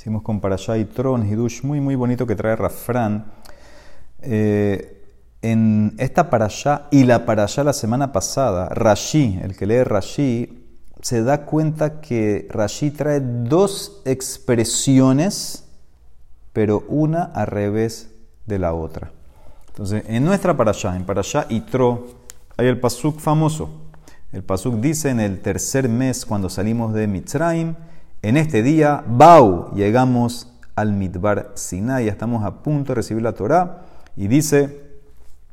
Hicimos con Parashá y Tron, Hidush, muy, muy bonito que trae Rafran. Eh, en esta Parashá y la Parashá la semana pasada, Rashi, el que lee Rashi, se da cuenta que Rashi trae dos expresiones, pero una al revés de la otra. Entonces, en nuestra Parashá, en Parashá Tro, hay el pasuk famoso. El pasuk dice en el tercer mes, cuando salimos de Mitzrayim, en este día, Bau, llegamos al Midbar Sinai, estamos a punto de recibir la Torah, y dice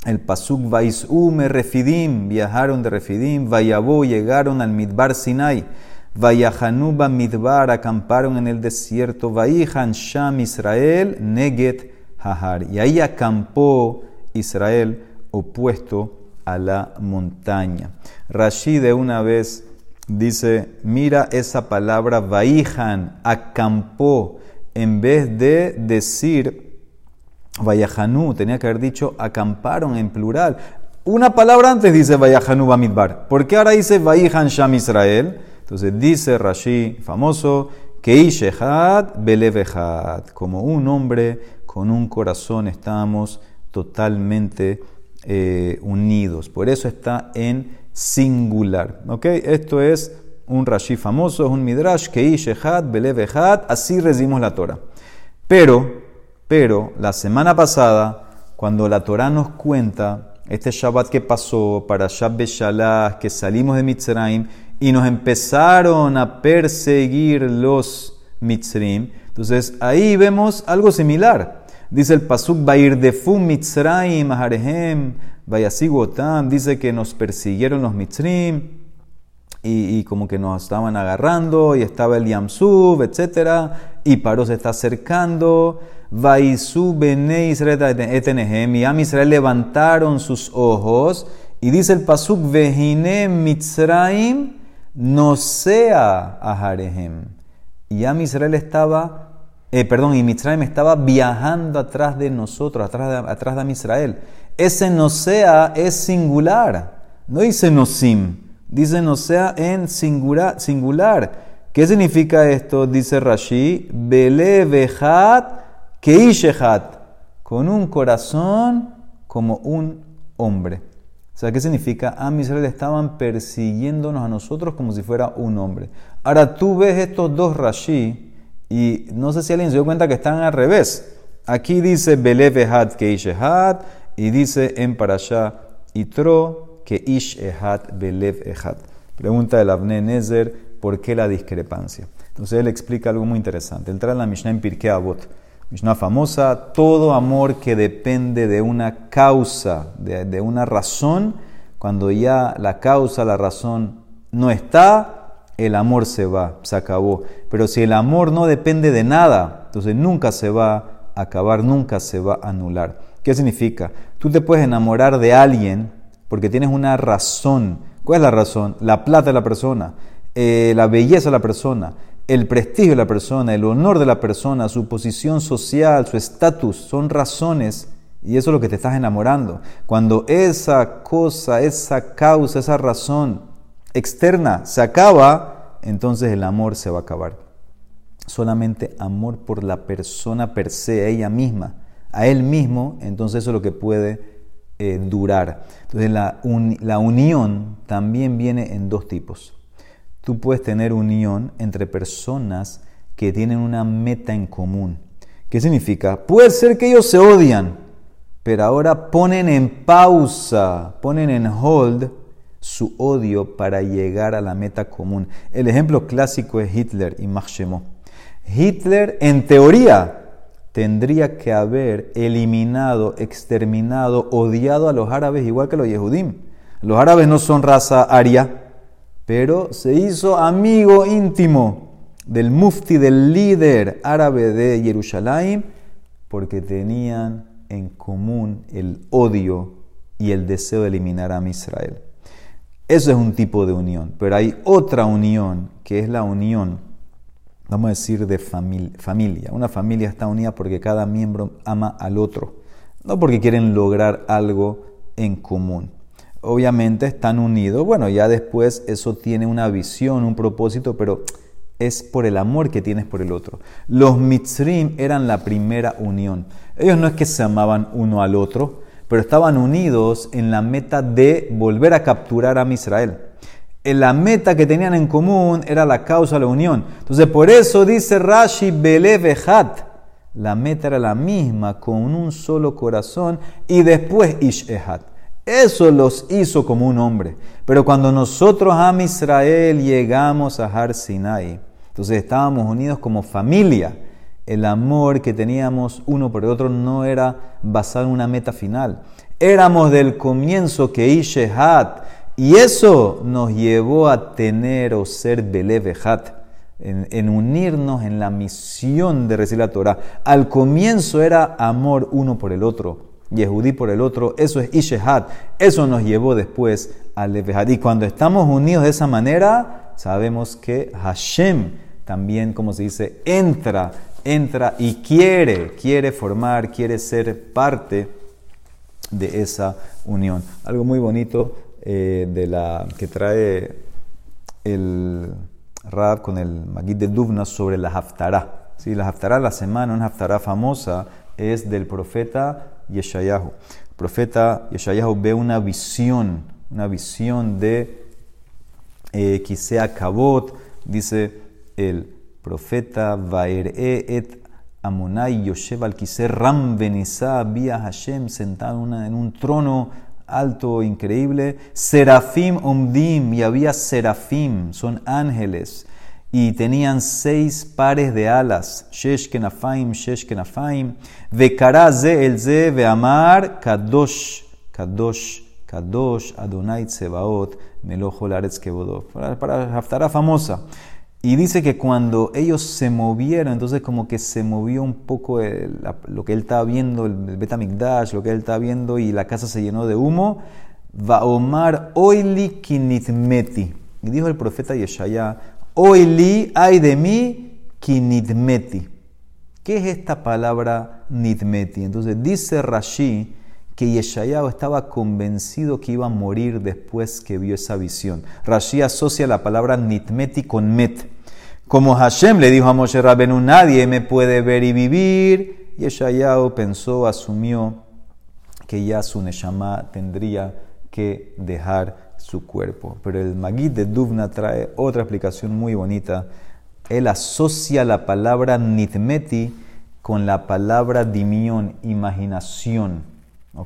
el Pasuk Vaisú me refidim, viajaron de refidim, Vayabó, llegaron al Midbar Sinai, Vayahanuba Midbar, acamparon en el desierto, Vayihan Sham Israel, Neget Hahar, y ahí acampó Israel opuesto a la montaña. Rashi de una vez dice, mira esa palabra vaihan, acampó, en vez de decir vayahanu, tenía que haber dicho acamparon en plural. Una palabra antes dice vayahanu bamidbar. ¿Por qué ahora dice vaihan sham Israel? Entonces dice Rashi, famoso, que ishehad belevehad, como un hombre con un corazón estamos totalmente eh, unidos. Por eso está en singular. ¿Ok? Esto es un Rashi famoso, es un Midrash, que Shehad, Belevehad, así recibimos la Torah. Pero, pero, la semana pasada, cuando la Torah nos cuenta este Shabbat que pasó para Shabbat Beshalah, que salimos de Mitzrayim y nos empezaron a perseguir los Mitzrim, entonces ahí vemos algo similar. Dice el Pasuk, Bair de Fum Mitzrayim, Aharehem, Vayasigotam, dice que nos persiguieron los Mitzrim y, como que nos estaban agarrando y estaba el Yamsub, etc. Y Paro se está acercando. Vaisu Bene Israel etenehem, y Am Israel levantaron sus ojos y dice el Pasuk, Vehine Mitzrayim no sea Aharehem. Y Am Israel estaba eh, perdón, y Mitzrayim estaba viajando atrás de nosotros, atrás de, atrás de Israel. Ese no sea es singular, no dice nosim, dice no sea en singular. singular. ¿Qué significa esto? Dice Rashi, que keishehat, con un corazón como un hombre. O sea, ¿qué significa? A Israel estaban persiguiéndonos a nosotros como si fuera un hombre. Ahora tú ves estos dos Rashi, y no sé si alguien se dio cuenta que están al revés. Aquí dice Belev Ehad que Ish Ehad y dice en Parashá Itro que Ish Ehad Belev. Pregunta el Abne Nezer, ¿por qué la discrepancia? Entonces él explica algo muy interesante. Él trae la Mishnah en Pirkei Avot. Mishnah famosa, todo amor que depende de una causa, de una razón, cuando ya la causa, la razón no está, el amor se va, se acabó. Pero si el amor no depende de nada, entonces nunca se va a acabar, nunca se va a anular. ¿Qué significa? Tú te puedes enamorar de alguien porque tienes una razón. ¿Cuál es la razón? La plata de la persona, eh, la belleza de la persona, el prestigio de la persona, el honor de la persona, su posición social, su estatus, son razones y eso es lo que te estás enamorando. Cuando esa cosa, esa causa, esa razón externa se acaba, entonces el amor se va a acabar. Solamente amor por la persona per se, a ella misma, a él mismo, entonces eso es lo que puede eh, durar. Entonces la, la unión también viene en dos tipos. Tú puedes tener unión entre personas que tienen una meta en común. ¿Qué significa? Puede ser que ellos se odian, pero ahora ponen en pausa, ponen en hold su odio para llegar a la meta común. El ejemplo clásico es Hitler y Machemo. Hitler, en teoría, tendría que haber eliminado, exterminado, odiado a los árabes igual que los Yehudim. Los árabes no son raza aria, pero se hizo amigo íntimo del mufti, del líder árabe de Jerusalén, porque tenían en común el odio y el deseo de eliminar a Israel. Eso es un tipo de unión. Pero hay otra unión, que es la unión, vamos a decir, de familia. Una familia está unida porque cada miembro ama al otro, no porque quieren lograr algo en común. Obviamente están unidos, bueno, ya después eso tiene una visión, un propósito, pero es por el amor que tienes por el otro. Los mitzrim eran la primera unión. Ellos no es que se amaban uno al otro, pero estaban unidos en la meta de volver a capturar a Israel. En la meta que tenían en común era la causa la unión. Entonces, por eso dice Rashi Belevejat. La meta era la misma, con un solo corazón, y después Ishehat. Eso los hizo como un hombre. Pero cuando nosotros a Israel llegamos a Har Sinai, entonces estábamos unidos como familia. El amor que teníamos uno por el otro no era basado en una meta final. Éramos del comienzo que Ishehat. Y eso nos llevó a tener o ser Belevehat. En, en, unirnos en la misión de recibir la Torah. Al comienzo era amor uno por el otro, Yehudí por el otro, eso es Ishehat, eso nos llevó después al Levehat. Y cuando estamos unidos de esa manera, sabemos que Hashem también, como se dice, entra, entra y quiere, quiere formar, quiere ser parte de esa unión. Algo muy bonito eh, de la, que trae el Rab con el Magid de Duvna sobre la Haftarah. ¿Sí? La Haftarah, la semana, una Haftarah famosa, es del profeta Yeshayahu. El profeta Yeshayahu ve una visión, una visión de eh, Kisea Kabot, dice el profeta Vaere et Amonai Yoshev al Ram Benizá Hashem sentado en un trono alto, increíble. Serafim Omdim, y había serafim, son ángeles. Y tenían seis pares de alas. Shesh Kenafaim, Shesh Kenafaim. Vekaraze el Ze Veamar Kadosh, Kadosh, Kadosh, Adonai Tsebaot, Melojo Laretz Para, para Haftara famosa. Y dice que cuando ellos se movieron, entonces como que se movió un poco lo que él estaba viendo, el Betamikdash, lo que él estaba viendo, y la casa se llenó de humo. Va Omar oili kinitmeti. Y dijo el profeta Yeshaya, oili ay de mí kinitmeti. ¿Qué es esta palabra nitmeti? Entonces dice Rashi que Yeshayahu estaba convencido que iba a morir después que vio esa visión. Rashi asocia la palabra nitmeti con met. Como Hashem le dijo a Moshe Rabenu, nadie me puede ver y vivir, Yeshayahu pensó, asumió que ya su Neshama tendría que dejar su cuerpo. Pero el Magid de Duvna trae otra explicación muy bonita. Él asocia la palabra nitmeti con la palabra dimión, imaginación.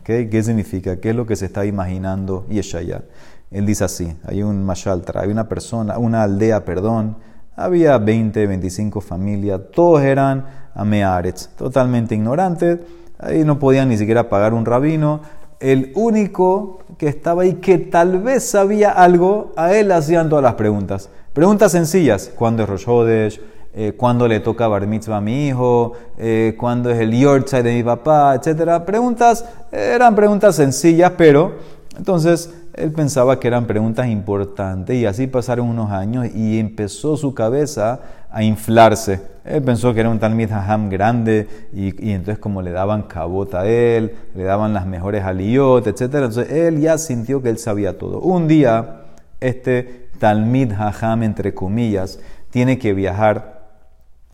¿Qué significa? ¿Qué es lo que se está imaginando Yeshaya? Él dice así, hay un mashaltra, hay una persona, una aldea, perdón, había 20, 25 familias, todos eran amearetz, totalmente ignorantes, ahí no podían ni siquiera pagar un rabino, el único que estaba ahí que tal vez sabía algo, a él hacían todas las preguntas. Preguntas sencillas, ¿cuándo es Rosh eh, cuándo le toca bar mitzvah a mi hijo, eh, cuándo es el yortzeit de mi papá, etc. Preguntas, eran preguntas sencillas, pero entonces él pensaba que eran preguntas importantes y así pasaron unos años y empezó su cabeza a inflarse. Él pensó que era un Talmid Haham grande y, entonces como le daban cabota a él, le daban las mejores aliyot, etc. Entonces él ya sintió que él sabía todo. Un día, este Talmid Haham, entre comillas, tiene que viajar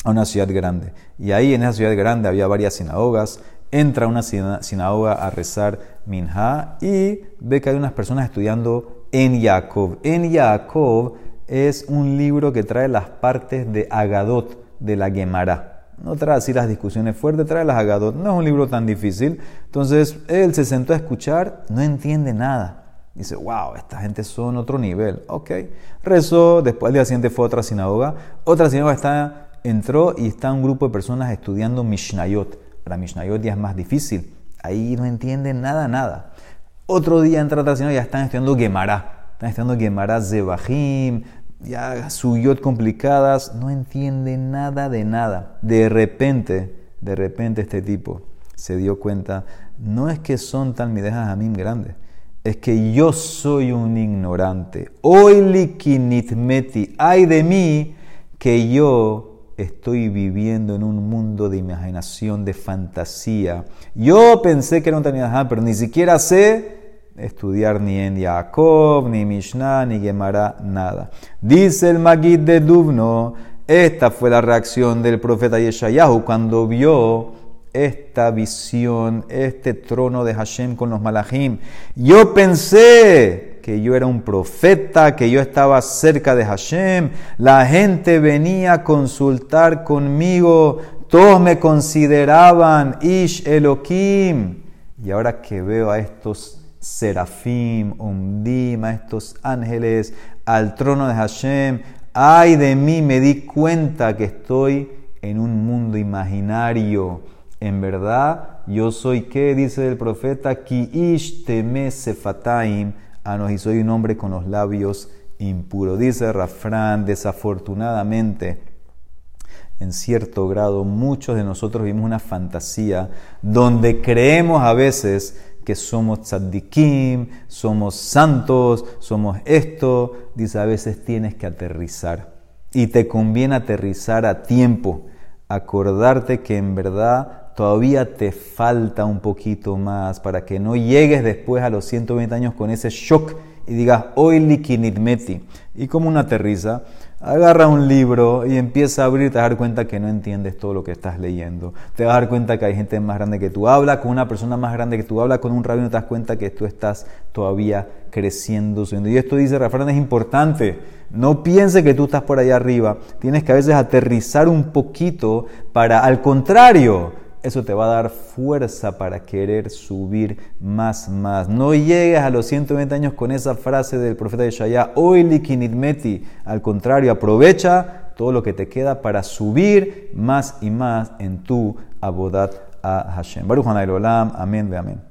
a una ciudad grande. Y ahí en esa ciudad grande había varias sinagogas. Entra una sinagoga a rezar Minha y ve que hay unas personas estudiando en Jacob. En Jacob es un libro que trae las partes de Agadot de la Gemara. No trae así las discusiones fuertes, trae las Agadot. No es un libro tan difícil. Entonces él se sentó a escuchar, no entiende nada. Dice, wow, esta gente son otro nivel. Ok. Rezó, después al día siguiente fue a otra sinagoga. Otra sinagoga está entró y está un grupo de personas estudiando Mishnayot. Para Mishnayot ya es más difícil. Ahí no entienden nada, nada. Otro día entra otra y ya están estudiando Gemara. Están estudiando Gemara Zebahim, ya suyot complicadas. No entienden nada de nada. De repente, de repente este tipo se dio cuenta, no es que son talmidejas a mí grandes, es que yo soy un ignorante. Hoy likinitmeti, ay de mí que yo estoy viviendo en un mundo de imaginación, de fantasía. Yo pensé que era un Tanidaham, pero ni siquiera sé estudiar ni en Jacob, ni Mishnah, ni Gemara, nada. Dice el Magid de Dubno, Esta fue la reacción del profeta Yeshayahu cuando vio esta visión, este trono de Hashem con los malachim. Yo pensé que yo era un profeta, que yo estaba cerca de Hashem. La gente venía a consultar conmigo. Todos me consideraban Ish Elohim. Y ahora que veo a estos serafim, umdim, a estos ángeles, al trono de Hashem, ay de mí, me di cuenta que estoy en un mundo imaginario en verdad, yo soy que, dice el profeta, ki ish teme anos, y soy un hombre con los labios impuros. Dice Rafran, desafortunadamente, en cierto grado, muchos de nosotros vivimos una fantasía donde creemos a veces que somos tzaddikim, somos santos, somos esto. Dice, a veces tienes que aterrizar. Y te conviene aterrizar a tiempo, acordarte que en verdad todavía te falta un poquito más para que no llegues después a los 120 años con ese shock y digas, hoy liquinitmeti. Y como una aterriza, agarra un libro y empieza a abrir, te vas a dar cuenta que no entiendes todo lo que estás leyendo. Te vas a dar cuenta que hay gente más grande que tú. Habla con una persona más grande que tú. Habla con un rabino te das cuenta que tú estás todavía creciendo. Y esto dice Rafael, es importante. No piense que tú estás por allá arriba. Tienes que a veces aterrizar un poquito para, al contrario, eso te va a dar fuerza para querer subir más, más. No llegues a los 120 años con esa frase del profeta de Shaya, hoy likinidmeti. Al contrario, aprovecha todo lo que te queda para subir más y más en tu abodat a Hashem. Baruch Olam, amén, amén.